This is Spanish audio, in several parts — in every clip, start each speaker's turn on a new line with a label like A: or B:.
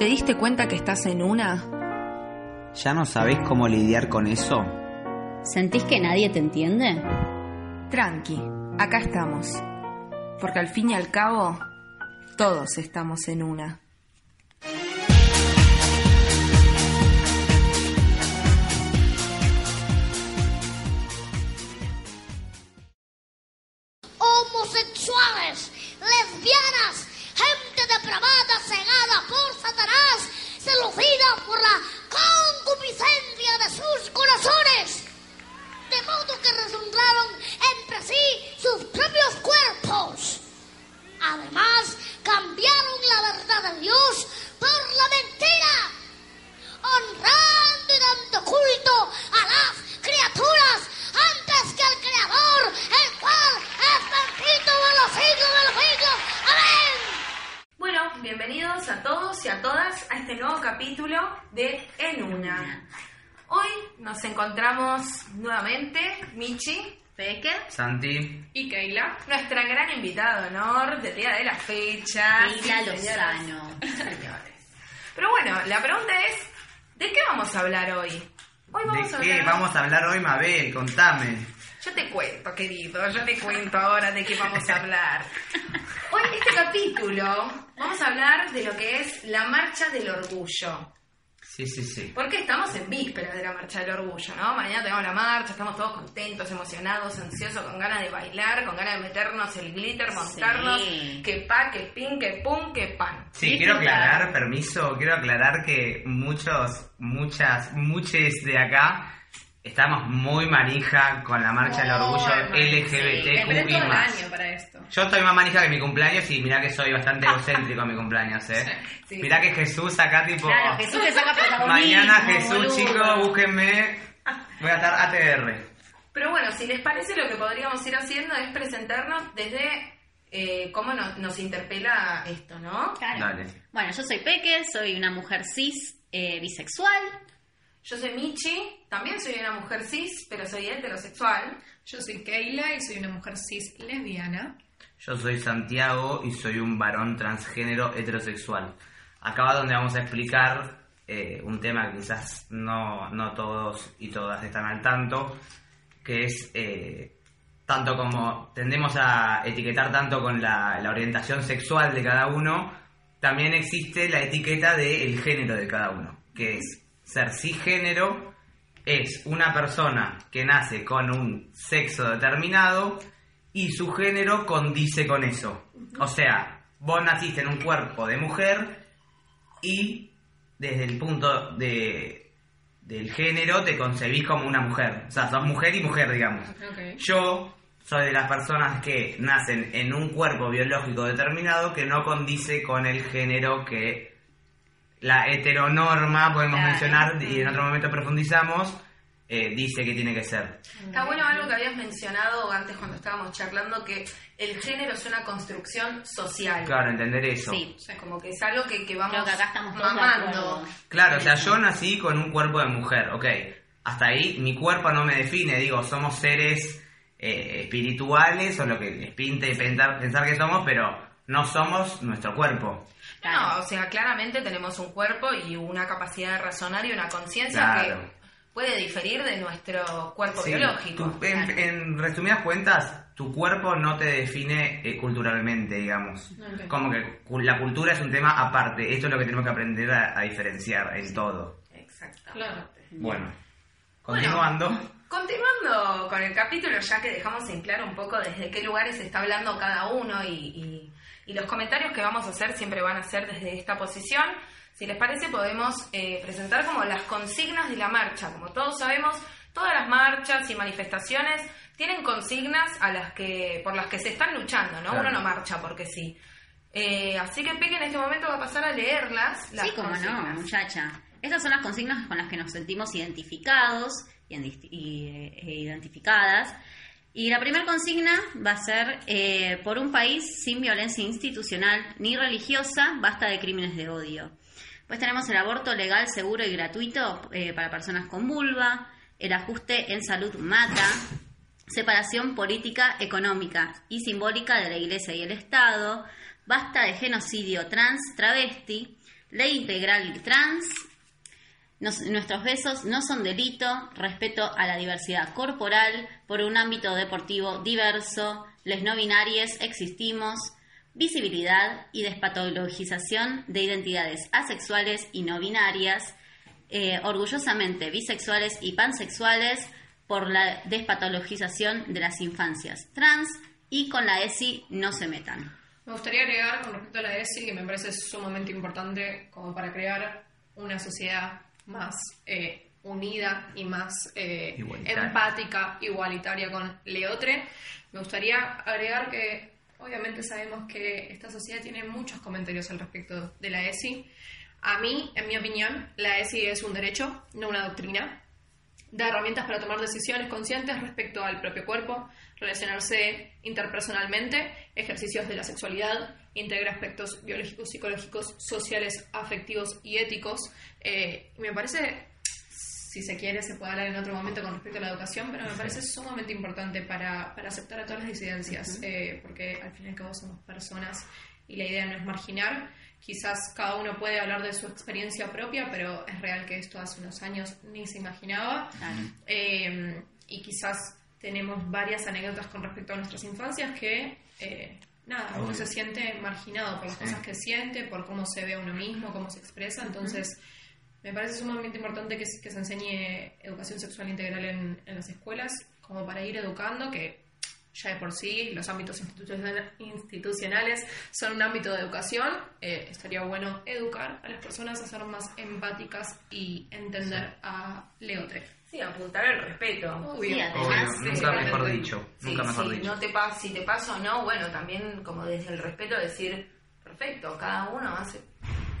A: ¿Te diste cuenta que estás en una?
B: ¿Ya no sabés cómo lidiar con eso?
C: ¿Sentís que nadie te entiende?
A: Tranqui, acá estamos. Porque al fin y al cabo, todos estamos en una. En Una. Hoy nos encontramos nuevamente, Michi, Becker
B: Santi,
A: y Keila, nuestra gran invitada de honor del día de la fecha.
C: Keila
A: Sí, señoras
C: Lozano.
A: señores. Pero bueno, la pregunta es, ¿de qué vamos a hablar hoy? Hoy vamos
B: ¿de
A: a
B: qué
A: hablar...
B: vamos a hablar hoy, Mabel? Contame.
A: Yo te cuento, querido, yo te cuento ahora de qué vamos a hablar. Hoy, en este capítulo, vamos a hablar de lo que es la Marcha del Orgullo.
B: Sí, sí, sí.
A: Porque estamos en vísperas de la Marcha del Orgullo, ¿no? Mañana tenemos la marcha, estamos todos contentos, emocionados, ansiosos, con ganas de bailar, con ganas de meternos el glitter, montarnos,
C: Sí.
A: que pa, que pin, que pum, que pan.
B: Sí, quiero aclarar, permiso, quiero aclarar que muchos, muchas, muchos de acá estamos muy manija con la marcha del orgullo LGBTQ
A: para esto.
B: Yo estoy más manija que mi cumpleaños y mirá que soy bastante egocéntrico en mi cumpleaños, ¿eh?
A: Sí, sí.
B: Mirá que Jesús acá tipo...
C: Claro, Jesús le saca.
B: Mañana Jesús, chicos, búsquenme. Voy a estar ATR.
A: Pero bueno, si les parece, lo que podríamos ir haciendo es presentarnos desde eh, cómo nos, nos interpela esto, ¿no?
C: Claro.
B: Dale.
C: Bueno, yo soy Peque, soy una mujer cis eh, bisexual.
A: Yo soy Michi, también soy una mujer cis, pero soy heterosexual.
D: Yo soy Keila y soy una mujer cis lesbiana.
B: Yo soy Santiago y soy un varón transgénero heterosexual. Acá va donde vamos a explicar eh, un tema que quizás no, no todos y todas están al tanto, que es eh, tanto como tendemos a etiquetar tanto con la, la orientación sexual de cada uno, también existe la etiqueta del género de cada uno, que es ser cisgénero, es una persona que nace con un sexo determinado y su género condice con eso. O sea, vos naciste en un cuerpo de mujer y desde el punto de, del género te concebís como una mujer. O sea, sos mujer y mujer, digamos. Yo soy de las personas que nacen en un cuerpo biológico determinado que no condice con el género que la heteronorma, podemos
C: Claro.
B: mencionar, y en otro momento profundizamos, eh, dice que tiene que ser.
A: Está bueno algo que habías mencionado antes cuando estábamos charlando, que el género es una construcción social.
B: Claro, entender eso.
C: Sí.
A: O sea, como que es algo que, que vamos
C: Creo que acá estamos
A: mamando.
B: Claro, o sea, yo nací con un cuerpo de mujer, ok. Hasta ahí mi cuerpo no me define, digo, somos seres eh, espirituales o lo que les pinte pensar, pensar que somos, pero no somos nuestro cuerpo.
A: No, o sea, claramente tenemos un cuerpo y una capacidad de razonar y una conciencia
B: Claro.
A: que puede diferir de nuestro cuerpo
B: Sí,
A: biológico.
B: en, en resumidas cuentas, tu cuerpo no te define eh, culturalmente, digamos. Como que la cultura es un tema aparte, esto es lo que tenemos que aprender a, a diferenciar en todo.
A: Exactamente.
D: Claro.
B: Bueno, continuando.
A: Continuando con el capítulo, ya que dejamos en claro un poco desde qué lugares está hablando cada uno y, y- y los comentarios que vamos a hacer siempre van a ser desde esta posición. Si les parece, podemos eh, presentar como las consignas de la marcha. Como todos sabemos, todas las marchas y manifestaciones tienen consignas a las que, por las que se están luchando, ¿no?
B: Claro.
A: Uno no marcha porque sí. Eh, así que Peque en este momento va a pasar a leerlas. Las
C: Sí, como no, muchacha. Estas son las consignas con las que nos sentimos identificados y, en- y, eh, e identificadas. Y la primera consigna va a ser, eh, por un país sin violencia institucional ni religiosa, basta de crímenes de odio. Pues tenemos el aborto legal, seguro y gratuito eh, para personas con vulva, el ajuste en salud mata, separación política, económica y simbólica de la Iglesia y el Estado, basta de genocidio trans, travesti, ley integral trans, nuestros besos no son delito, respeto a la diversidad corporal, por un ámbito deportivo diverso, les no binarias existimos, visibilidad y despatologización de identidades asexuales y no binarias, eh, orgullosamente bisexuales y pansexuales por la despatologización de las infancias trans y con la ESI no se metan.
D: Me gustaría agregar con respecto a la ESI, que me parece sumamente importante como para crear una sociedad más eh, unida y más eh,
B: Igualitaria.
D: empática, igualitaria con Leotre. Me gustaría agregar que obviamente sabemos que esta sociedad tiene muchos comentarios al respecto de la ESI. A mí, en mi opinión, la ESI es un derecho, no una doctrina da herramientas para tomar decisiones conscientes respecto al propio cuerpo, relacionarse interpersonalmente, ejercicios de la sexualidad, integra aspectos biológicos, psicológicos, sociales, afectivos y éticos. Eh, me parece, si se quiere, se puede hablar en otro momento con respecto a la educación, pero me parece sumamente importante para, para aceptar a todas las disidencias, eh, porque al fin y al cabo somos personas y la idea no es marginar. Quizás cada uno puede hablar de su experiencia propia, pero es real que esto hace unos años ni se imaginaba.
C: Claro.
D: Eh, y quizás tenemos varias anécdotas con respecto a nuestras infancias que, eh, nada, uno
B: Obvio.
D: se siente marginado por las
B: Sí.
D: cosas que siente, por cómo se ve a uno mismo, cómo se expresa. Entonces, me parece sumamente importante que, se- que se enseñe educación sexual integral en, en las escuelas, como para ir educando, que ya de por sí los ámbitos institucional- institucionales son un ámbito de educación. Eh, estaría bueno educar a las personas a ser más empáticas y entender a Leotre.
A: Sí, apuntar al respeto.
D: Obvio.
C: Sí, además,
B: Obvio, nunca mejor dicho.
A: Sí,
B: Nunca mejor
A: sí,
B: dicho.
A: No te pa- si te paso o no, bueno, también como desde el respeto decir, perfecto, cada uno hace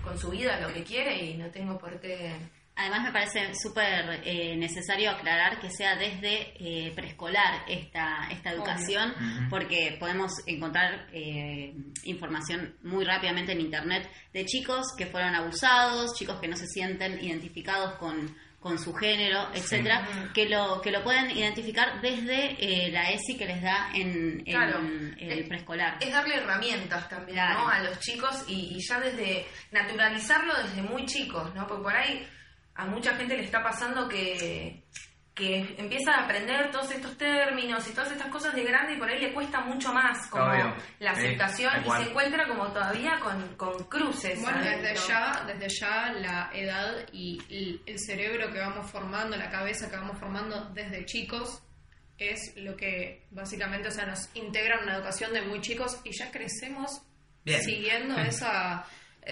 A: con su vida lo que quiere y no tengo por qué...
C: Además me parece súper eh, necesario aclarar que sea desde eh, preescolar esta, esta educación, porque podemos encontrar eh, información muy rápidamente en Internet de chicos que fueron abusados, chicos que no se sienten identificados con, con su género, etcétera, que lo que lo pueden identificar desde eh, la ESI que les da en, el preescolar.
A: Es darle herramientas también,
C: Claro.
A: ¿no? A los chicos y, y ya desde naturalizarlo desde muy chicos, ¿no? Porque por ahí a mucha gente le está pasando que, que empieza a aprender todos estos términos y todas estas cosas de grande y por ahí le cuesta mucho más como
B: Obvio.
A: la aceptación y se encuentra como todavía con, con cruces.
D: Bueno, desde ya, desde ya la edad y el, el cerebro que vamos formando, la cabeza que vamos formando desde chicos, es lo que básicamente, o sea, nos integra en una educación de muy chicos y ya crecemos
B: Bien.
D: siguiendo esa,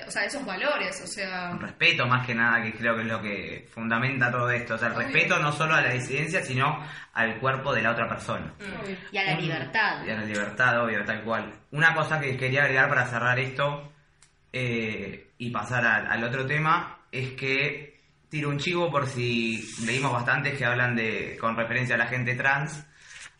D: o sea, esos valores, o sea,
B: Un respeto más que nada, que creo que es lo que fundamenta todo esto. O sea, el
D: Obvio.
B: respeto no solo a la disidencia, sino al cuerpo de la otra persona.
D: obvio.
C: Y a la
B: Un-
C: libertad.
B: Y a la libertad, obvio, tal cual. Una cosa que quería agregar para cerrar esto eh, y pasar al, al otro tema es que tiro un chivo por si leímos bastantes que hablan de con referencia a la gente trans.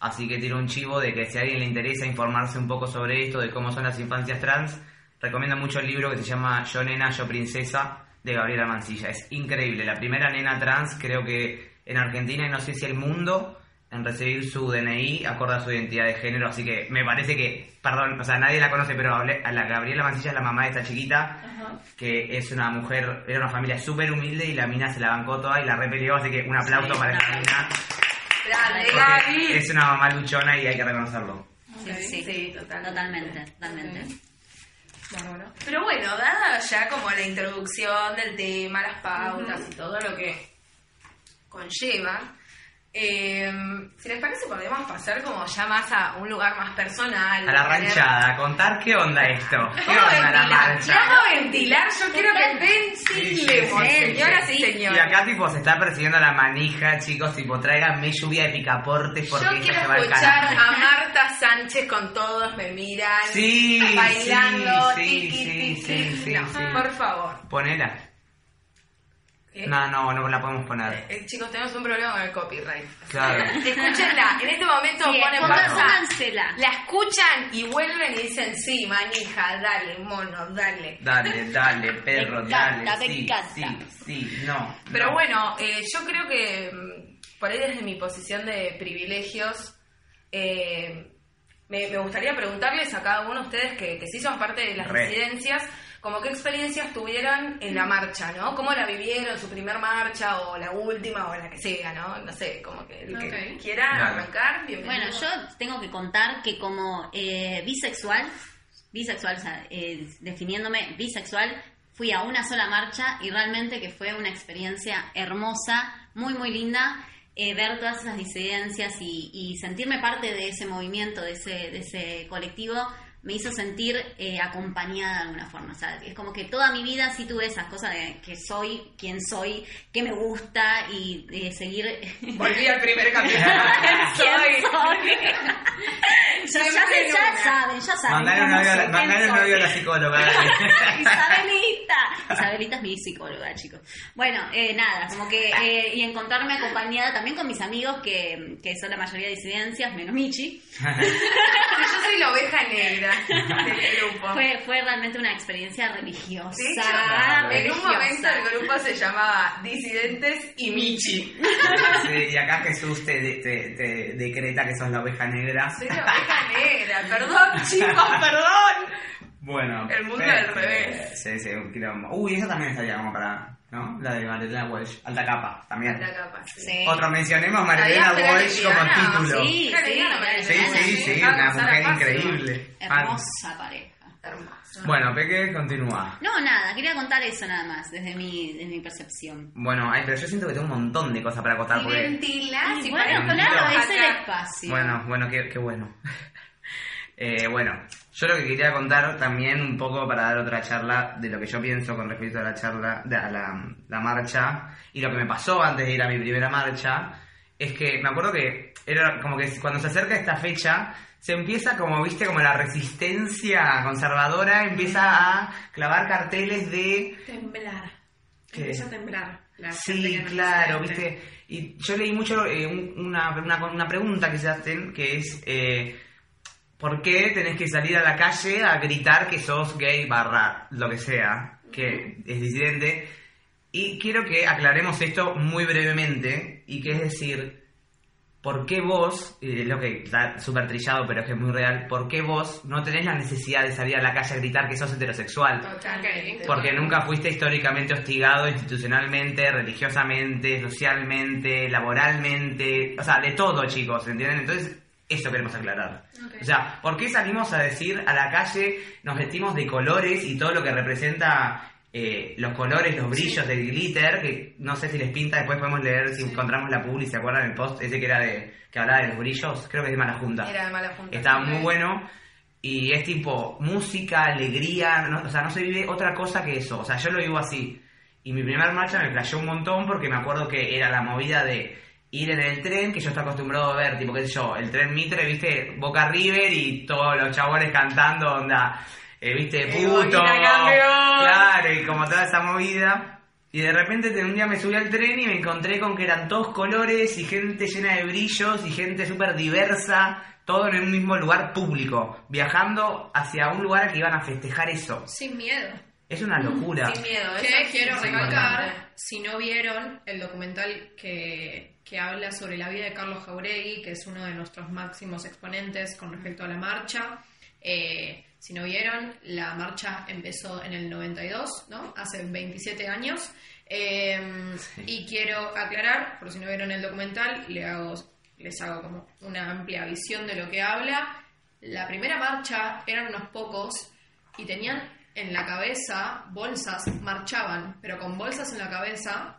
B: Así que tiro un chivo de que si a alguien le interesa informarse un poco sobre esto, de cómo son las infancias trans, recomiendo mucho el libro que se llama Yo Nena, Yo Princesa de Gabriela Mancilla. Es increíble. La primera nena trans, creo que en Argentina y no sé si el mundo, en recibir su DNI acorde a su identidad de género. Así que me parece que, perdón, o sea, nadie la conoce, pero hablé- a la Gabriela Mancilla es la mamá de esta chiquita, que es una mujer, era una familia súper humilde y la mina se la bancó toda y la repelió. Así que un aplauso
C: Sí,
B: para esta mina. Porque. Es una mamá luchona y hay que reconocerlo.
C: Sí, sí,
A: Sí, totalmente.
C: totalmente, totalmente.
D: Bárbaro.
A: Pero bueno, dada ya como la introducción del tema, las pautas y todo lo que conlleva, eh, si les parece podemos pasar como ya más a un lugar más personal.
B: A la
A: tener-
B: ranchada, a contar qué onda esto. ¿Qué
A: Vamos
B: onda la
A: ventilar,
B: marcha?
A: vamos a ventilar, yo quiero que ventilemos,
C: Sí,
A: señoras y
B: Y
A: señores.
B: acá tipo se está persiguiendo la manija, chicos, tipo tráiganme lluvia de picaportes porque
A: Yo
B: ella
A: quiero
B: se va al
A: escuchar a Marta Sánchez con todos me miran,
B: Sí,
A: bailando,
B: sí, sí, sí,
A: No,
B: sí.
A: por favor.
B: Ponela.
A: ¿Qué?
B: No, no, no la podemos poner.
A: Eh, chicos, tenemos un problema con el copyright.
B: Claro.
A: Escúchenla, en este momento
C: Sí,
A: ponen pausa.
C: póngansela.
A: La escuchan y vuelven y dicen, sí, manija, dale, mono, dale.
B: Dale, dale, perro,
C: Me encanta,
B: dale.
C: me
B: sí,
C: encanta.
B: sí, sí, no.
A: Pero
B: no.
A: bueno, eh, yo creo que mm, por ahí desde mi posición de privilegios, eh, me, me gustaría preguntarles a cada uno de ustedes que, que sí son parte de las
B: Re.
A: residencias, como qué experiencias tuvieron en la marcha, ¿no? ¿Cómo la vivieron, su primer marcha o la última o la que sea, ¿no? No sé, como que el que quiera
B: Claro.
A: arrancar, bienvenido.
C: Bueno, yo tengo que contar que como eh, bisexual, bisexual, o sea, eh, definiéndome bisexual, fui a una sola marcha y realmente que fue una experiencia hermosa, muy, muy linda. eh, ver todas esas disidencias y, y sentirme parte de ese movimiento, de ese, de ese colectivo, me hizo sentir eh, acompañada de alguna forma. O sea, es como que toda mi vida sí tuve esas cosas de que soy, quién soy, qué me gusta y de seguir
A: Volví al primer capítulo.
C: ¿Quién
A: Soy.
C: soy? ya, ya, ya saben, ya saben.
B: Mandale un audio a la psicóloga.
C: Isabelita. Isabelita es mi psicóloga, chicos. Bueno, eh, nada, como que. eh, y encontrarme acompañada también con mis amigos, que, que son la mayoría de disidencias, menos Michi.
A: Yo soy la oveja negra del grupo.
C: Fue, fue realmente una experiencia religiosa.
A: De hecho, en un momento el grupo se llamaba Disidentes y Michi.
B: Sí, y acá Jesús te, te, te decreta que sos la oveja negra.
A: Soy la oveja negra, perdón chicos, perdón.
B: Bueno.
A: El mundo
B: pero-
A: al revés.
B: Sí, sí, un quilombo. Uy, esa también estaría como para. ¿No? La de Marilena Walsh. Alta capa, también.
A: La capa, sí.
C: Sí.
B: Otro, mencionemos Marilena Walsh como título.
C: Sí, sí.
B: Sí, sí, sí,
A: Dejaba
B: una mujer increíble.
C: Hermosa pareja.
A: Hermoso.
B: Bueno, Peque, continúa.
C: No, nada, quería contar eso nada más, desde mi, desde mi percepción.
B: Bueno, ay, pero yo siento que tengo un montón de cosas para contar.
A: Y
B: Porque...
A: ventilás y
C: bueno,
A: para-
C: claro, es el espacio.
B: Bueno, bueno, qué, qué bueno. Eh, bueno, yo lo que quería contar también un poco para dar otra charla de lo que yo pienso con respecto a la charla, de, a la, la marcha y lo que me pasó antes de ir a mi primera marcha, es que me acuerdo que era como que cuando se acerca esta fecha se empieza como, viste, como la resistencia conservadora empieza a clavar carteles de
D: Temblar.
B: ¿Qué?
D: Empieza a temblar. la
B: Sí, claro, viste. Y yo leí mucho eh, un- una, una, una pregunta que se hacen, que es, eh, ¿por qué tenés que salir a la calle a gritar que sos gay barra lo que sea, que es disidente? Y quiero que aclaremos esto muy brevemente, y que es decir, ¿por qué vos, y es lo que está súper trillado pero es que es muy real, ¿por qué vos no tenés la necesidad de salir a la calle a gritar que sos heterosexual?
A: Totalmente.
B: Porque nunca fuiste históricamente hostigado institucionalmente, religiosamente, socialmente, laboralmente, o sea, de todo, chicos, ¿entienden? Entonces, eso queremos aclarar. O sea, ¿por qué salimos a decir a la calle, nos vestimos de colores y todo lo que representa eh, los colores, los brillos del glitter, que no sé si les pinta, después podemos leer si encontramos la publi, ¿se acuerdan el post ese que era de que hablaba de los brillos? Creo que es de Mala Junta.
A: Era de mala junta.
B: Estaba
A: Sí.
B: muy bueno. Y es tipo música, alegría, no- o sea, no se vive otra cosa que eso. O sea, yo lo vivo así. Y mi primer marcha me flasheó un montón porque me acuerdo que era la movida de ir en el tren, que yo estoy acostumbrado a ver, tipo, qué sé yo, el tren Mitre, viste, Boca River y todos los chabones cantando, onda, eh, viste, puto. Claro, y como toda esa movida. Y de repente un día me subí al tren y me encontré con que eran todos colores y gente llena de brillos y gente súper diversa, todo en un mismo lugar público, viajando hacia un lugar que iban a festejar eso.
D: Sin miedo.
B: Es una locura.
A: Sin miedo.
D: Que quiero recalcar, si no vieron el documental que, que habla sobre la vida de Carlos Jauregui, que es uno de nuestros máximos exponentes con respecto a la marcha, eh, si no vieron, la marcha empezó en el 92, ¿no? Hace 27 años. Eh, Y quiero aclarar, por si no vieron el documental, le hago, les hago como una amplia visión de lo que habla. La primera marcha eran unos pocos y tenían en la cabeza bolsas, marchaban, pero con bolsas en la cabeza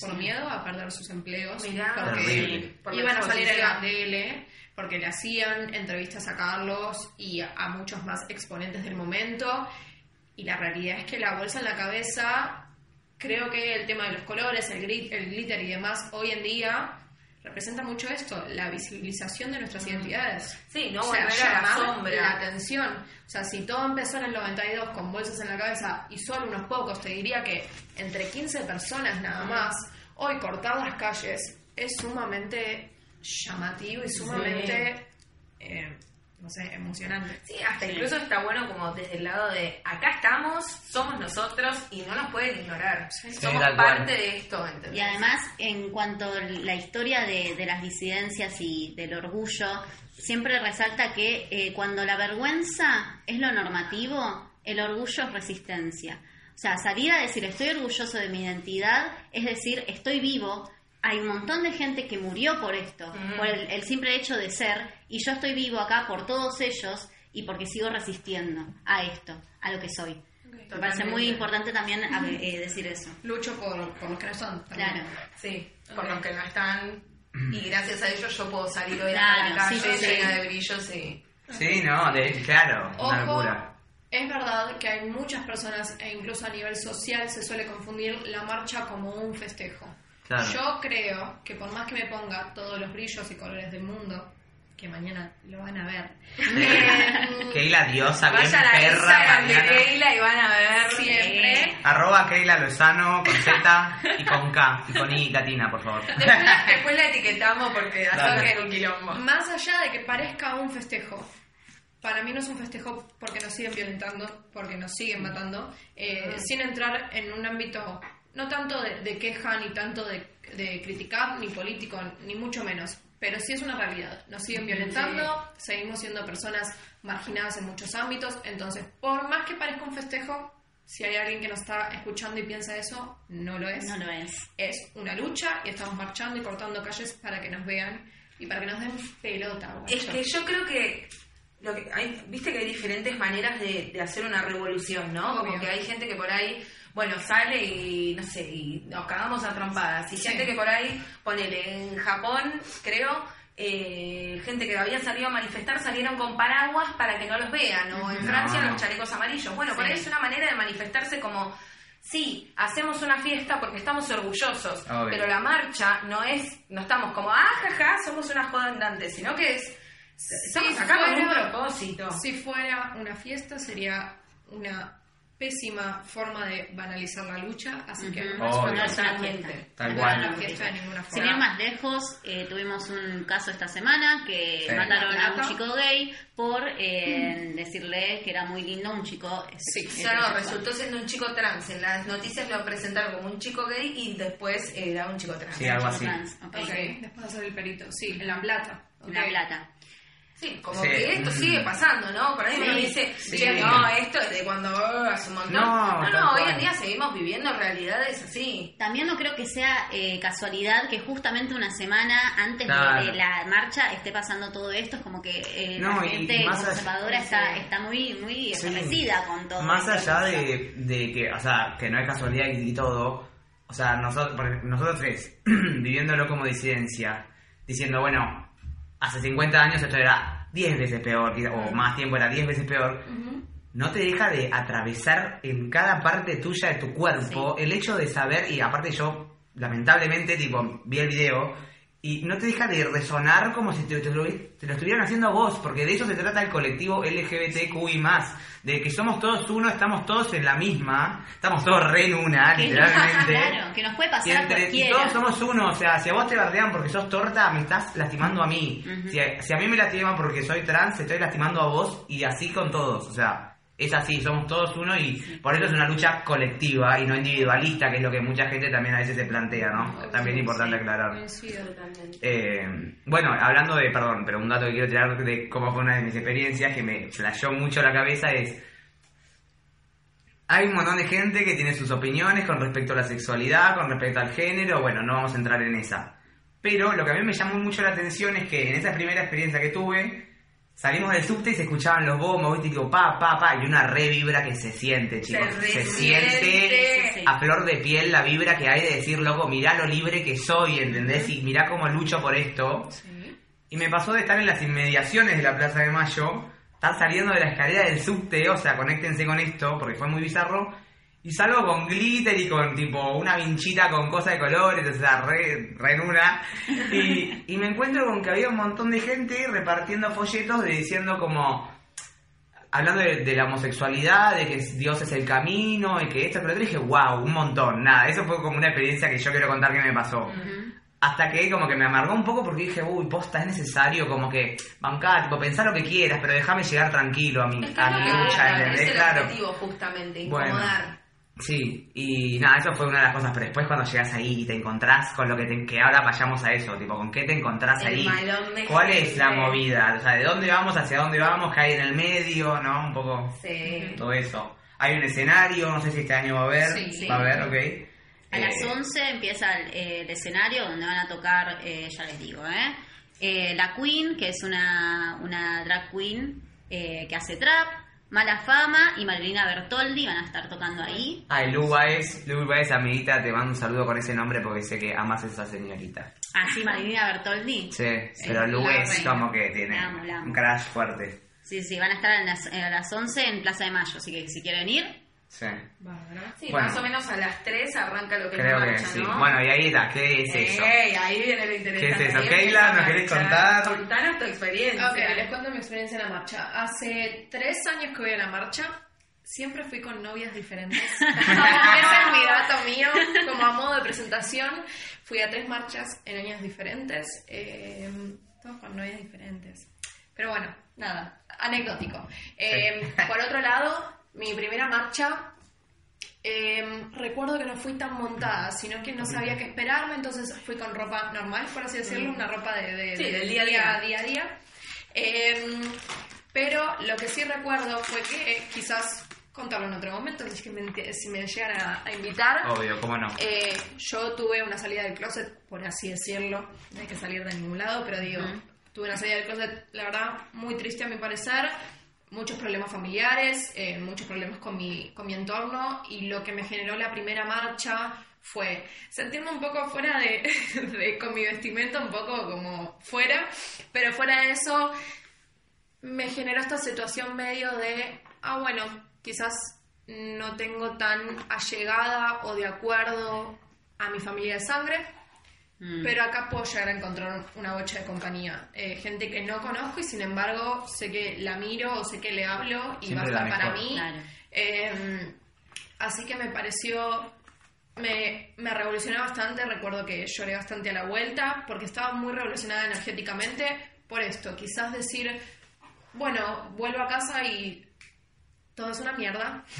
D: por miedo a perder sus empleos,
A: Mirá.
D: porque iban a salir en la tele, porque le hacían entrevistas a Carlos y a, a muchos más exponentes del momento. Y la realidad es que la bolsa en la cabeza, creo que el tema de los colores, el, grit- el glitter y demás, hoy en día representa mucho esto, la visibilización de nuestras identidades.
A: Sí, no
D: o sea,
A: volver a la sombra.
D: la atención. O sea, si todo empezó en el 92 con bolsas en la cabeza y solo unos pocos, te diría que entre 15 personas nada más, hoy cortar las calles es sumamente llamativo y sumamente, eh, no sé, emocionante.
A: Sí, hasta incluso está bueno como desde el lado de acá estamos, somos nosotros y no nos pueden ignorar. somos
B: cual.
A: parte de esto, ¿entendés?
C: Y además, en cuanto a la historia de, de las disidencias y del orgullo, siempre resalta que eh, cuando la vergüenza es lo normativo, el orgullo es resistencia. O sea, salir a decir estoy orgulloso de mi identidad es decir estoy vivo. Hay un montón de gente que murió por esto, por el, el simple hecho de ser, y yo estoy vivo acá por todos ellos y porque sigo resistiendo a esto, a lo que soy. Me parece muy importante también a- eh, decir eso.
D: Lucho por, por los que no son. también.
C: Claro.
A: Sí, por los que no están. Y gracias a ellos yo puedo salir hoy a
C: Claro,
A: la calle
C: sí, sí,
A: llena
C: sí.
A: de brillos y.
B: Sí, no, de, claro, una
D: Ojo,
B: locura.
D: es verdad que hay muchas personas, e incluso a nivel social, se suele confundir la marcha como un festejo.
B: Claro.
D: Yo creo que por más que me ponga todos los brillos y colores del mundo, que mañana lo van a ver, eh,
B: Keila diosa, bien
A: Vaya
B: perra,
A: Instagram de
B: mañana.
A: Keila y van a ver.
D: siempre.
B: Arroba Keila Lozano con Z y con K y con I latina, por favor.
A: Después la, después la etiquetamos porque
B: Dale.
A: hacemos que era un quilombo.
D: Más allá de que parezca un festejo, para mí no es un festejo porque nos siguen violentando, porque nos siguen matando, eh, sin entrar en un ámbito no tanto de, de queja, ni tanto de, de criticar, ni político, ni mucho menos. Pero sí es una realidad. Nos siguen violentando, seguimos siendo personas marginadas en muchos ámbitos. Entonces, por más que parezca un festejo, si hay alguien que nos está escuchando y piensa eso, no lo es
C: No lo es.
D: es una lucha y estamos marchando y cortando calles para que nos vean y para que nos den pelota. guacho.
A: Es que yo creo que, lo que hay, viste que hay diferentes maneras de, de hacer una revolución, ¿no? Como
D: Obvio.
A: que hay gente que por ahí, bueno, sale y, no sé, y nos cagamos a trompadas. Y gente que por ahí, ponele, en Japón, creo, eh, gente que había salido a manifestar salieron con paraguas para que no los vean, o en
B: No.
A: Francia los chalecos amarillos. Bueno, por
C: Sí.
A: ahí es una manera de manifestarse como... Sí, hacemos una fiesta porque estamos orgullosos,
B: Obvio.
A: pero la marcha no es, no estamos como, ah, jaja, somos una joda andante, sino que es, estamos
D: Si
A: acá con un propósito.
D: Si fuera una fiesta sería una pésima forma de banalizar la lucha, así que no es
C: No una
A: Totalmente.
C: fiesta.
B: Tal
D: no
B: cual.
D: es una fiesta de ninguna
C: Sin
D: forma.
C: ir más lejos, eh, tuvimos un caso esta semana que
B: Sí.
C: mataron a un chico gay por eh, decirle que era muy lindo un chico.
D: Sí,
A: O sea, no, resultó siendo un chico trans. En las noticias lo presentaron como un chico gay y después era un chico trans.
B: Sí, algo así.
C: Trans,
D: después de hacer el perito. Sí, en La Plata.
C: En La. Plata.
A: Sí, como
B: Sí.
A: que esto sigue pasando, ¿no? Por ahí
C: Sí,
A: uno dice,
B: sí.
A: "Che, no, esto es de cuando hace un montón.
B: No,
A: no, hoy en día seguimos viviendo realidades así.
C: También no creo que sea eh, casualidad que justamente una semana antes de-
B: Claro.
C: de, la marcha esté pasando todo esto. Es como que eh,
B: No,
C: la gente
B: allá-
C: conservadora está,
A: sí.
C: está muy, muy con todo
B: Más allá de, de que, o sea, que no es casualidad y, y todo, o sea, nosotros, nosotros tres, viviéndolo como disidencia, diciendo, bueno, hace 50 años esto era 10 veces peor, o más tiempo era 10 veces peor, no te deja de atravesar en cada parte tuya de tu cuerpo el hecho de saber, y aparte yo, lamentablemente, tipo, vi el video, y no te deja de resonar como si te, te lo, te lo estuvieran haciendo a vos, porque de eso se trata el colectivo LGBTQI+, de que somos todos uno, estamos todos en la misma, estamos todos re en una,
C: Que-
B: literalmente.
C: claro, que nos puede
B: Y,
C: pasar a
B: y todos somos uno, o sea, si a vos te bardean porque sos torta, me estás lastimando a mí. Si, a, si a mí me lastiman porque soy trans, estoy lastimando a vos y así con todos. O sea, es así, somos todos uno y por eso es una lucha colectiva y no individualista, que es lo que mucha gente también a veces se plantea, ¿no? También es importante aclarar.
D: Coincido.
B: Eh, bueno, hablando de, perdón, pero un dato que quiero tirar de cómo fue una de mis experiencias que me flashó mucho la cabeza es... Hay un montón de gente que tiene sus opiniones con respecto a la sexualidad, con respecto al género, bueno, no vamos a entrar en esa. Pero lo que a mí me llamó mucho la atención es que en esa primera experiencia que tuve, salimos del subte y se escuchaban los bombos, ¿viste? Y tipo, pa, pa, pa, y una re vibra que se siente, chicos. Se, siente a flor de piel la vibra que hay de decir, loco, mirá lo libre que soy, ¿entendés? Y mirá cómo lucho por esto.
D: Sí.
B: Y me pasó de estar en las inmediaciones de la Plaza de Mayo, estar saliendo de la escalera del subte, o sea, conéctense con esto, porque fue muy bizarro, y salgo con glitter y con tipo una vinchita con cosas de colores, o sea, re, re en una, y, y me encuentro con que había un montón de gente repartiendo folletos de diciendo como, hablando de, de la homosexualidad, de que Dios es el camino, y que esto, pero yo dije, wow, un montón, nada, eso fue como una experiencia que yo quiero contar que me pasó. Hasta que como que me amargó un poco porque dije, uy, posta, es necesario como que bancar, tipo, pensar lo que quieras, pero déjame llegar tranquilo a mi,
A: Es que
B: a mi lucha,
A: buscan, es
B: ¿entendés?
A: el
B: Claro.
A: objetivo justamente,
B: Bueno. Sí, y nada, eso fue una de las cosas, pero después cuando llegas ahí y te encontrás con lo que te, que ahora vayamos a eso, tipo, ¿con qué te encontrás
A: El
B: ahí? ¿Cuál es la movida? O sea, ¿de dónde vamos, hacia dónde vamos, qué hay en el medio, no? Un poco
A: Sí.
B: todo eso. Hay un escenario, no sé si este año va a haber,
D: Sí.
B: va a haber, ok.
C: A
B: Eh,
C: las 11 empieza el, eh, el escenario donde van a tocar, eh, ya les digo, ¿eh? Eh, la Queen, que es una, una drag queen eh, que hace trap, Mala Fama y Marilina Bertoldi van a estar tocando ahí.
B: Ah, Lu Baez, Lu Baez, amiguita, te mando un saludo con ese nombre porque sé que amas a esa señorita.
C: Ah, sí, Marilina Bertoldi.
B: Sí, pero Lu
D: la
B: es como que tiene
C: La amo, la amo.
B: un crash fuerte.
C: Sí, sí, van a estar en las- a las 11 en Plaza de Mayo, así que si quieren ir,
B: Sí,
D: Bárbaro.
A: Sí,
B: Bueno.
A: más o menos a las 3 arranca lo que es
B: creo
A: la
B: que
A: marcha,
B: sí.
A: ¿no?
B: Bueno, y ahí está, ¿qué es eso?
A: Ey, ahí viene lo interesante.
B: ¿Qué es eso? Keila,
A: la
B: ¿nos querés contar?
A: Contanos tu experiencia.
D: Ok, les cuento mi experiencia en la marcha. Hace tres años que voy a la marcha. Siempre fui con novias diferentes. Ese es mi dato mío. Como a modo de presentación, fui a tres marchas en años diferentes. eh, todos con novias diferentes. Pero bueno, nada, anecdótico. Eh, por otro lado, mi primera marcha eh, recuerdo que no fui tan montada, sino que no sabía qué esperarme, entonces fui con ropa normal, por así decirlo, una ropa de, de-
A: Sí,
D: de
A: del día a día.
D: día a día. Eh, pero lo que sí recuerdo fue que eh, quizás contarlo en otro momento, si me, ent- si me llegan a, a invitar.
B: Obvio, ¿cómo no?
D: Eh, yo tuve una salida del closet, por así decirlo, no hay que salir de ningún lado, pero digo, tuve una salida del closet, la verdad, muy triste a mi parecer, muchos problemas familiares, eh, muchos problemas con mi, con mi entorno, y lo que me generó la primera marcha fue sentirme un poco fuera de, de- con mi vestimenta, un poco como fuera, pero fuera de eso, me generó esta situación medio de, ah, bueno, quizás no tengo tan allegada o de acuerdo a mi familia de sangre,
C: mm,
D: pero acá puedo llegar a encontrar una bocha de compañía. Eh, gente que no conozco y sin embargo sé que la miro o sé que le hablo y
B: Siempre
D: va a estar para mí.
C: Claro.
D: Eh, así que me pareció, me, me revolucionó bastante, recuerdo que lloré bastante a la vuelta porque estaba muy revolucionada energéticamente por esto, quizás decir, bueno, vuelvo a casa y todo es una mierda.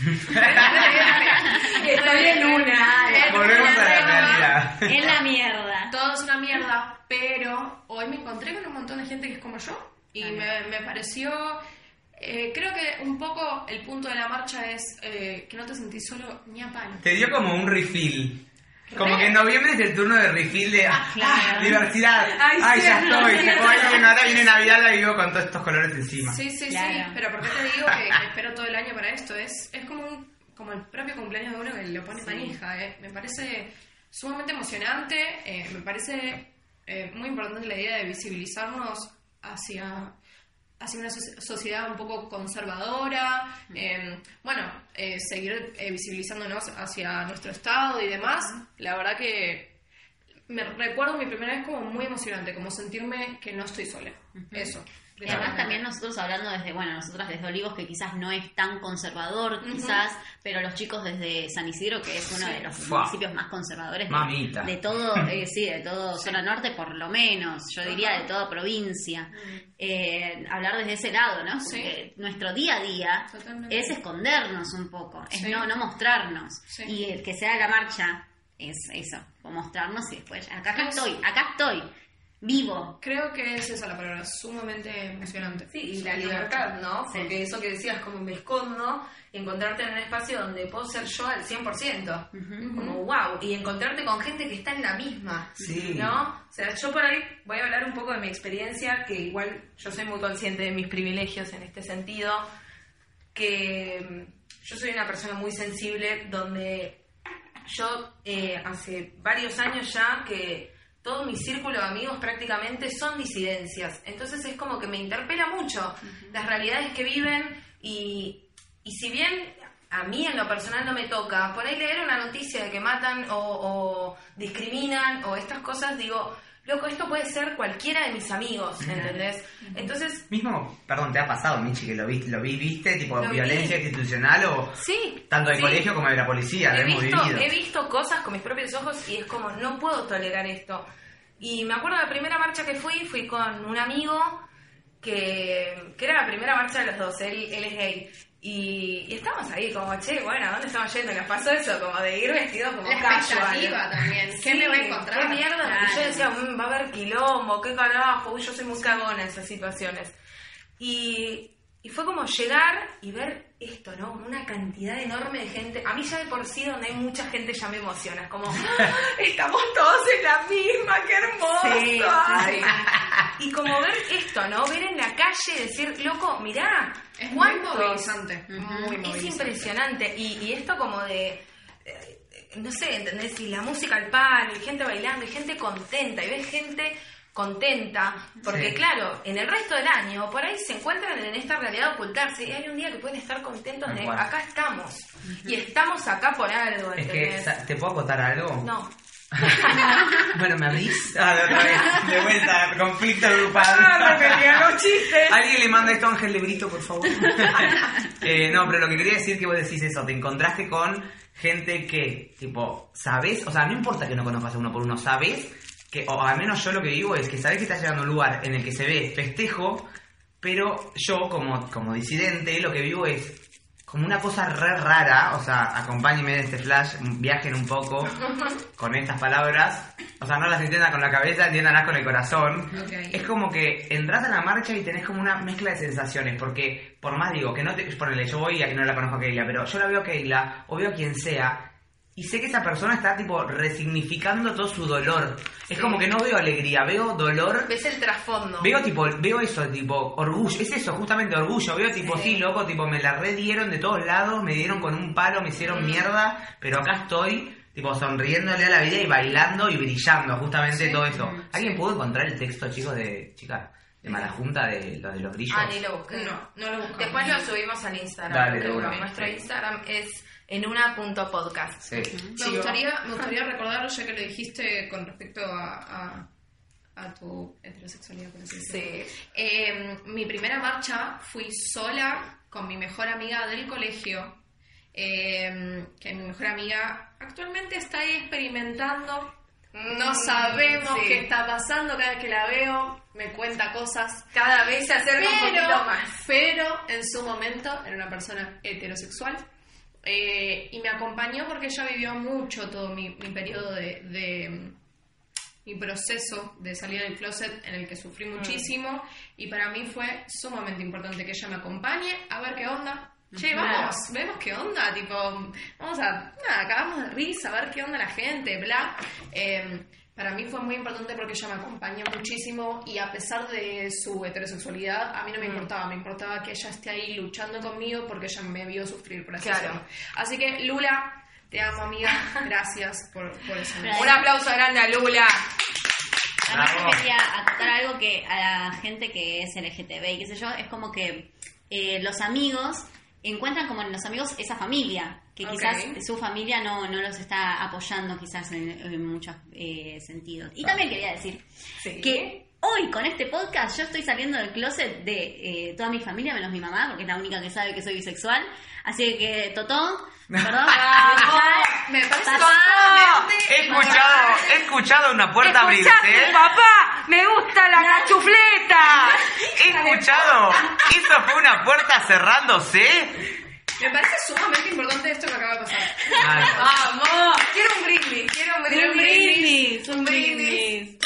A: Estoy en una.
B: Volvemos a la realidad.
C: en la mierda.
D: Todo es una mierda, pero hoy me encontré con un montón de gente que es como yo y me, me pareció, eh, creo que un poco el punto de la marcha es eh, que no te sentís solo ni a palo.
B: Te dio como un refill. Como que en noviembre es el turno de refill de ah,
C: claro.
B: diversidad.
A: Ay,
B: Ay,
A: sí,
B: ya
A: sí,
B: estoy.
A: sí, sí, sí.
B: bueno, ahora viene Navidad, la vivo con todos estos colores encima.
D: Sí, sí, sí,
C: Claro.
D: pero ¿por qué te digo que, espero todo el año para esto? Es, es como, un, como el propio cumpleaños de uno que lo pone manija, eh. me parece sumamente emocionante, eh, me parece eh, muy importante la idea de visibilizarnos hacia hacia una soci- sociedad un poco conservadora, eh, bueno, eh, seguir eh, visibilizándonos hacia nuestro Estado y demás. La verdad que me recuerdo mi primera vez como muy emocionante, como sentirme que no estoy sola. Eso.
C: Y además también nosotros hablando desde, bueno, nosotras desde Olivos, que quizás no es tan conservador, quizás, pero los chicos desde San Isidro, que es uno de los
B: Fua.
C: municipios más conservadores de-
B: Mamita.
C: de, todo, eh, sí, de todo zona norte por lo menos, yo diría de toda provincia. Eh, hablar desde ese lado, ¿no? Porque nuestro día a día
D: Totalmente.
C: es escondernos un poco, es
D: Sí.
C: no, no mostrarnos.
D: Sí.
C: Y el que sea la marcha es eso, mostrarnos y después, acá, acá
D: Es-
C: estoy, acá estoy, vivo.
D: Creo que es esa la palabra, sumamente emocionante.
A: Sí, y la libertad, ¿no? Porque eso que decías, como me escondo, y encontrarte en un espacio donde puedo ser yo al 100%. Como wow, y encontrarte con gente que está en la misma.
B: Sí.
A: ¿No? O sea, yo por ahí voy a hablar un poco de mi experiencia, que igual yo soy muy consciente de mis privilegios en este sentido, que mm, yo soy una persona muy sensible donde yo eh, hace varios años ya que todo mi círculo de amigos prácticamente son disidencias. Entonces es como que me interpela mucho las realidades que viven y, y si bien a mí en lo personal no me toca, por ahí leer una noticia de que matan o, o discriminan o estas cosas, digo, loco, esto puede ser cualquiera de mis amigos, ¿entendés? Entonces,
B: Mismo, perdón, ¿te ha pasado, Michi, que lo vi, lo vi viste, tipo
A: Lo
B: violencia
A: vi.
B: institucional o
A: sí.
B: tanto de
A: sí.
B: colegio como de la policía?
A: he
B: Lo hemos
A: visto,
B: vivido.
A: he visto cosas con mis propios ojos y es como, no puedo tolerar esto. Y me acuerdo de la primera marcha que fui, fui con un amigo que, que era la primera marcha de los dos, él, él es gay. Y, y estamos ahí como, che, bueno, ¿a dónde estamos yendo? Nos pasó eso, como de ir vestido como
D: La
A: casual.
D: también. ¿Qué
A: Sí,
D: me voy a encontrar?
A: ¿Qué mierda?
C: Claro.
A: Yo decía, "Mm, va a haber quilombo, qué carajo, uy, yo soy muy cagona en esas situaciones. Y, y fue como llegar y ver esto, ¿no? Una cantidad enorme de gente. A mí ya de por sí, donde hay mucha gente, ya me emociona. Es como, "Ah, estamos todos en la misma, qué hermoso.
C: Sí.
A: Y como ver esto, ¿no? Ver en la calle, decir, loco, mirá,
D: Es muy movilizante. Muy
A: Es
D: movilizante.
A: impresionante. Y, y esto como de, eh, no sé, ¿entendés? Y la música al palo, y gente bailando, y gente contenta, y ves gente contenta, porque
B: Sí.
A: claro, en el resto del año, por ahí se encuentran en esta realidad de ocultarse, y hay un día que pueden estar contentos de, acá estamos, y estamos acá por algo,
B: Es que, ¿te puedo acotar algo?
A: No.
B: Bueno, ¿me abrís? Ah, de otra vez. De vuelta, conflicto grupal.
A: Ah, los chistes.
B: Alguien le manda esto a Ángel Lebrito, por favor. Eh, no, pero lo que quería decir que vos decís eso, te encontraste con gente que, tipo, ¿sabes? O sea, no importa que no conozcas a uno por uno, ¿sabes? Que, o al menos yo lo que digo es que sabes que estás llegando a un lugar en el que se ve festejo, pero yo como, como disidente lo que vivo es como una cosa re rara, o sea, acompáñenme en este flash, viajen un poco con estas palabras, o sea, no las entiendan con la cabeza, entiéndanlas con el corazón. Es como que entras a la marcha y tenés como una mezcla de sensaciones, porque por más digo, que no te... Ponele, yo voy a que no la conozco a Keila, pero yo la veo a Keila, o veo a quien sea, y sé que esa persona está tipo resignificando todo su dolor. Es como que no veo alegría, veo dolor
A: Ves el trasfondo.
B: Veo tipo, veo eso, tipo, orgullo, es eso, justamente orgullo, veo tipo, sí,
A: Sí.
B: loco, tipo, me la redieron de todos lados, me dieron con un palo, me hicieron mierda, pero acá estoy, tipo, sonriéndole a la vida y bailando y brillando, justamente
D: Sí.
B: todo eso.
D: Mm,
B: ¿Alguien pudo encontrar el texto, chicos, de, chicas, de mala junta, de lo de los grillos?
A: Ah, ni lo busqué.
D: No, no lo buscamos.
A: Después lo subimos al Instagram.
B: Dale.
A: Nuestro. Instagram es en una.podcast.
B: Sí.
D: Me
A: Chivo.
D: gustaría, me gustaría recordar, ya que lo dijiste con respecto a, a, a tu heterosexualidad, por así decirlo.
A: Sí.
D: Eh, mi primera marcha fui sola con mi mejor amiga del colegio, eh, que mi mejor amiga actualmente está ahí experimentando. No
A: Mm,
D: sabemos
A: sí.
D: qué está pasando cada vez que la veo, me cuenta cosas.
A: Cada vez se acerca un poquito más.
D: pero en su momento era una persona heterosexual eh, y me acompañó porque ella vivió mucho todo mi, mi periodo de, de- mi proceso de salida del closet en el que sufrí
A: Mm.
D: muchísimo y para mí fue sumamente importante que ella me acompañe a ver qué onda. Che,
A: Claro.
D: vamos, vemos qué onda, tipo, vamos a, nada, acabamos de risa, a ver qué onda la gente, bla. Eh, para mí fue muy importante porque ella me acompañó muchísimo y a pesar de su heterosexualidad, a mí no me
A: Mm.
D: importaba, me importaba que ella esté ahí luchando conmigo porque ella me vio sufrir, por así
A: Claro.
D: decirlo. Así que, Lula, te amo, amiga, gracias por, por eso.
C: Gracias.
A: Un aplauso grande a Lula.
C: Además yo quería acotar algo que a la gente que es LGTB y qué sé yo, es como que eh, los amigos encuentran como en los amigos esa familia, que quizás su familia no, no los está apoyando quizás en, en muchos eh, sentidos. Y también quería decir
A: Sí.
C: que hoy con este podcast yo estoy saliendo del closet de eh, toda mi familia, menos mi mamá, porque es la única que sabe que soy bisexual. Así que, Totón, perdón,
D: Me.
B: He escuchado, he escuchado una puerta abrirse.
A: papá? ¡Me gusta la cachufleta!
B: He escuchado. Eso fue una puerta cerrándose.
D: Me parece sumamente importante esto que acaba de pasar.
B: Ay,
A: ¡Vamos! Quiero un brindis, quiero un
C: Un
A: brindis.
C: brindis, un
A: brindis.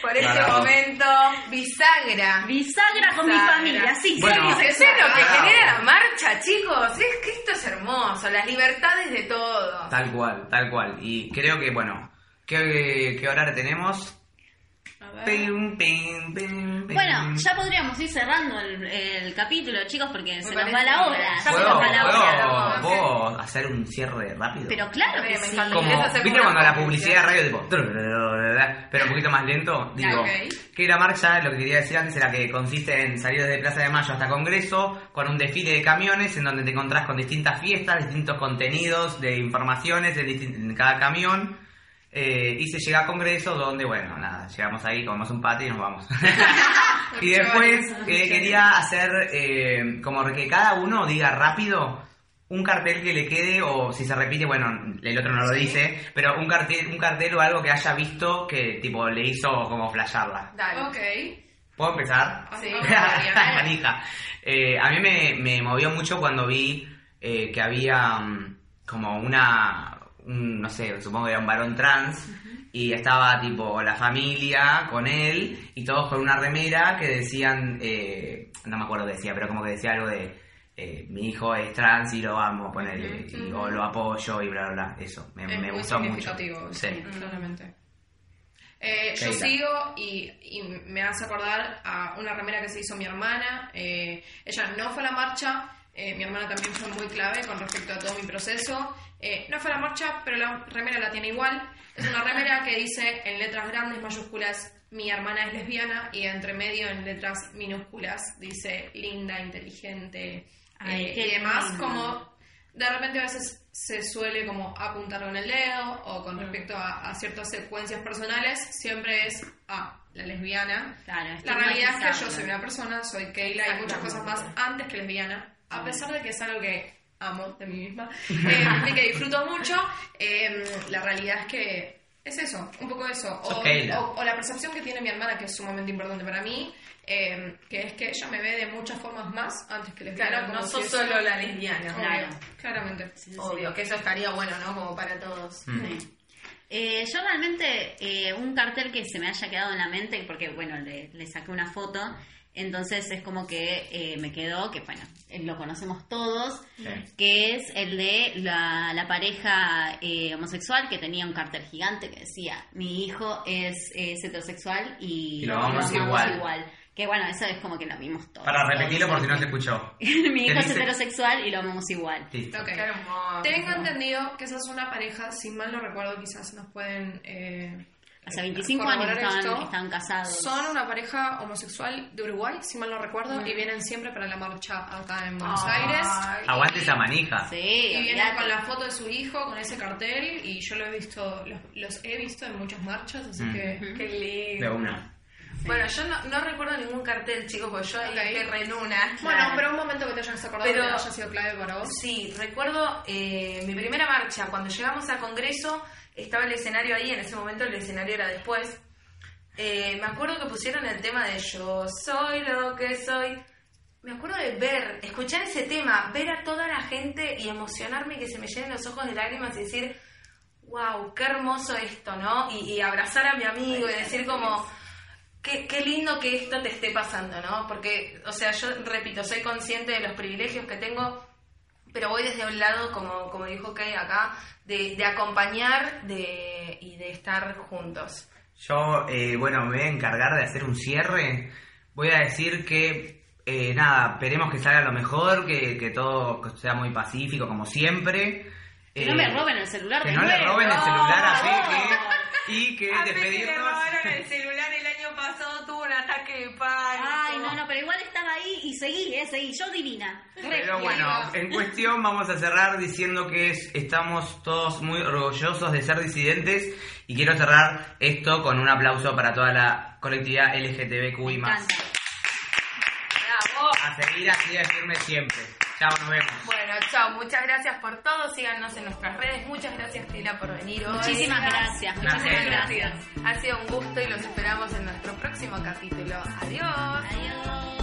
A: Por este
B: Bravo.
A: momento, bisagra.
C: bisagra con mi
A: Bisagra.
C: familia, sí,
B: Bueno.
C: sí,
A: ¿Es lo que
B: Bravo.
A: genera la marcha, chicos? Es que esto es hermoso, las libertades de todos.
B: Tal cual, tal cual. Y creo que, bueno, ¿qué, qué horario tenemos?
D: A ver.
B: Pim, pim, pim, pim.
C: Bueno, ya podríamos ir cerrando el, el capítulo, chicos, porque se nos va la hora.
A: Ya
C: se
B: ¿Puedo,
C: nos va la hora.
B: puedo, ¿puedo hacer un cierre rápido?
C: Pero claro que
A: Me
C: sí.
B: como,
A: ¿Querés hacer
B: ¿viste cuando la
A: publicidad?
B: de radio tipo pero un poquito más lento? Digo, que la marcha, lo que quería decir antes era que consiste en salir desde Plaza de Mayo hasta Congreso con un desfile de camiones en donde te encontrás con distintas fiestas, distintos contenidos de informaciones en cada camión. Eh, y se llega a Congreso donde, bueno, nada, llegamos ahí, comemos un pate y nos vamos. y después eh, quería hacer eh, como que cada uno diga rápido un cartel que le quede o si se repite, bueno, el otro no lo dice, pero un cartel, un cartel o algo que haya visto que tipo le hizo como flasharla.
A: Dale.
D: Ok.
B: ¿Puedo empezar?
A: Sí.
B: Manija. Eh, a mí me, me movió mucho cuando vi eh, que había mm, como una, un, no sé, supongo que era un varón trans, y estaba tipo la familia con él, y todos con una remera que decían, eh, no me acuerdo qué decía, pero como que decía algo de, eh, mi hijo es trans y lo amo, ponerle,
D: Ujú,
B: y, o lo apoyo y bla, bla, bla, eso, me,
D: es
B: me
D: muy
B: gustó mucho. Sí.
D: sí, claramente. Eh, yo sigo y, y me hace acordar a una remera que se hizo mi hermana. Eh, ella no fue a la marcha, eh, mi hermana también fue muy clave con respecto a todo mi proceso. Eh, no fue la marcha, pero la remera la tiene igual. Es una remera que dice en letras grandes, mayúsculas, mi hermana es lesbiana y entre medio en letras minúsculas dice linda, inteligente
C: Ay,
D: eh, y demás,
C: lindo.
D: como de repente a veces se suele como apuntar con el dedo o con respecto a, a ciertas secuencias personales, siempre es ah, la lesbiana.
C: Claro,
D: La realidad es que yo soy una persona, soy Keila y muchas cosas más antes que lesbiana, a pesar de que es algo que amo de mí misma eh, que disfruto mucho, eh, la realidad es que es eso, un poco eso. O,
B: Keila.
D: o- o la percepción que tiene mi hermana, que es sumamente importante para mí, eh, que es que ella me ve de muchas formas más antes que lesbiana.
A: Claro,
D: como
A: no
D: si
A: sos solo la lesbiana.
D: Obvio,
C: Claro.
D: Claramente.
C: Sí, sí, sí.
A: Obvio, que eso estaría bueno, ¿no? Como para todos.
B: Mm.
C: Sí. Eh, yo realmente, eh, un cartel que se me haya quedado en la mente, porque bueno, le, le saqué una foto, entonces es como que eh, me quedó, que bueno, eh, lo conocemos todos,
B: Sí.
C: que es el de la, la pareja eh, homosexual que tenía un cartel gigante que decía, mi hijo es, es heterosexual y,
B: Y lo amamos igual".
C: Que bueno, eso es como que lo vimos todos.
B: Para repetirlo
C: todos.
B: por si no se escuchó.
C: mi
B: ¿Qué
C: hijo es
B: dice?
C: heterosexual y lo amamos igual.
B: Listo.
D: Ok.
A: Qué hermoso.
D: Tengo entendido que esa es una pareja, si mal no recuerdo, quizás nos pueden. Eh,
C: Hace 25 años estaban,
D: esto.
C: estaban casados.
D: Son una pareja homosexual de Uruguay, si mal no recuerdo, y vienen siempre para la marcha acá en Buenos
A: Ay.
D: Aires.
B: Aguante esa manija.
C: Sí,
D: Y vienen
C: olvídate.
D: con la foto de su hijo, con ese cartel, y yo lo he visto, los, los he visto en muchas marchas, así
B: Mm.
D: que.
A: Qué lindo.
B: De una.
A: Bueno, yo no, no recuerdo ningún cartel, chicos, porque yo ahí
D: Ok.
A: erré en una.
D: Bueno, pero un momento que te hayas acordado
A: Pero-
D: que haya sido clave para vos.
A: Sí, recuerdo eh, mi primera marcha, cuando llegamos al Congreso, estaba el escenario ahí, en ese momento el escenario era después. Eh, me acuerdo que pusieron el tema de Yo soy lo que soy. Me acuerdo de ver, escuchar ese tema, ver a toda la gente y emocionarme que se me llenen los ojos de lágrimas y decir, wow, qué hermoso esto, ¿no? Y, y abrazar a mi amigo y decir como, qué, qué lindo que esto te esté pasando, ¿no? Porque, o sea, yo repito, soy consciente de los privilegios que tengo, pero voy desde un lado, como, como dijo Kay acá, de, de acompañar de, y de estar juntos.
B: Yo, eh, bueno, me voy a encargar de hacer un cierre. Voy a decir que, eh, nada, esperemos que salga lo mejor, que, que todo sea muy pacífico, como siempre.
C: Que no
B: Eh,
C: me roben el celular
B: Que
C: de
B: no le roben el celular a. Peque y que despedirnos.
A: el celular el año ataque de pánico.
C: Ay, no, no, pero igual estaba ahí y seguí, eh, seguí. Yo divina.
B: Pero bueno, en cuestión vamos a cerrar diciendo que es- estamos todos muy orgullosos de ser disidentes y quiero cerrar esto con un aplauso para toda la colectividad LGTBQI+.
C: Me encanta.
A: Bravo.
B: A seguir así de firme siempre. Chao, nos vemos.
A: Bueno, chao, muchas gracias por todo, síganos en nuestras redes, muchas gracias Tila por venir hoy.
C: Muchísimas gracias, muchísimas
B: Gracias.
C: gracias.
A: Ha sido un gusto y los esperamos en nuestro próximo capítulo. Adiós.
C: Adiós.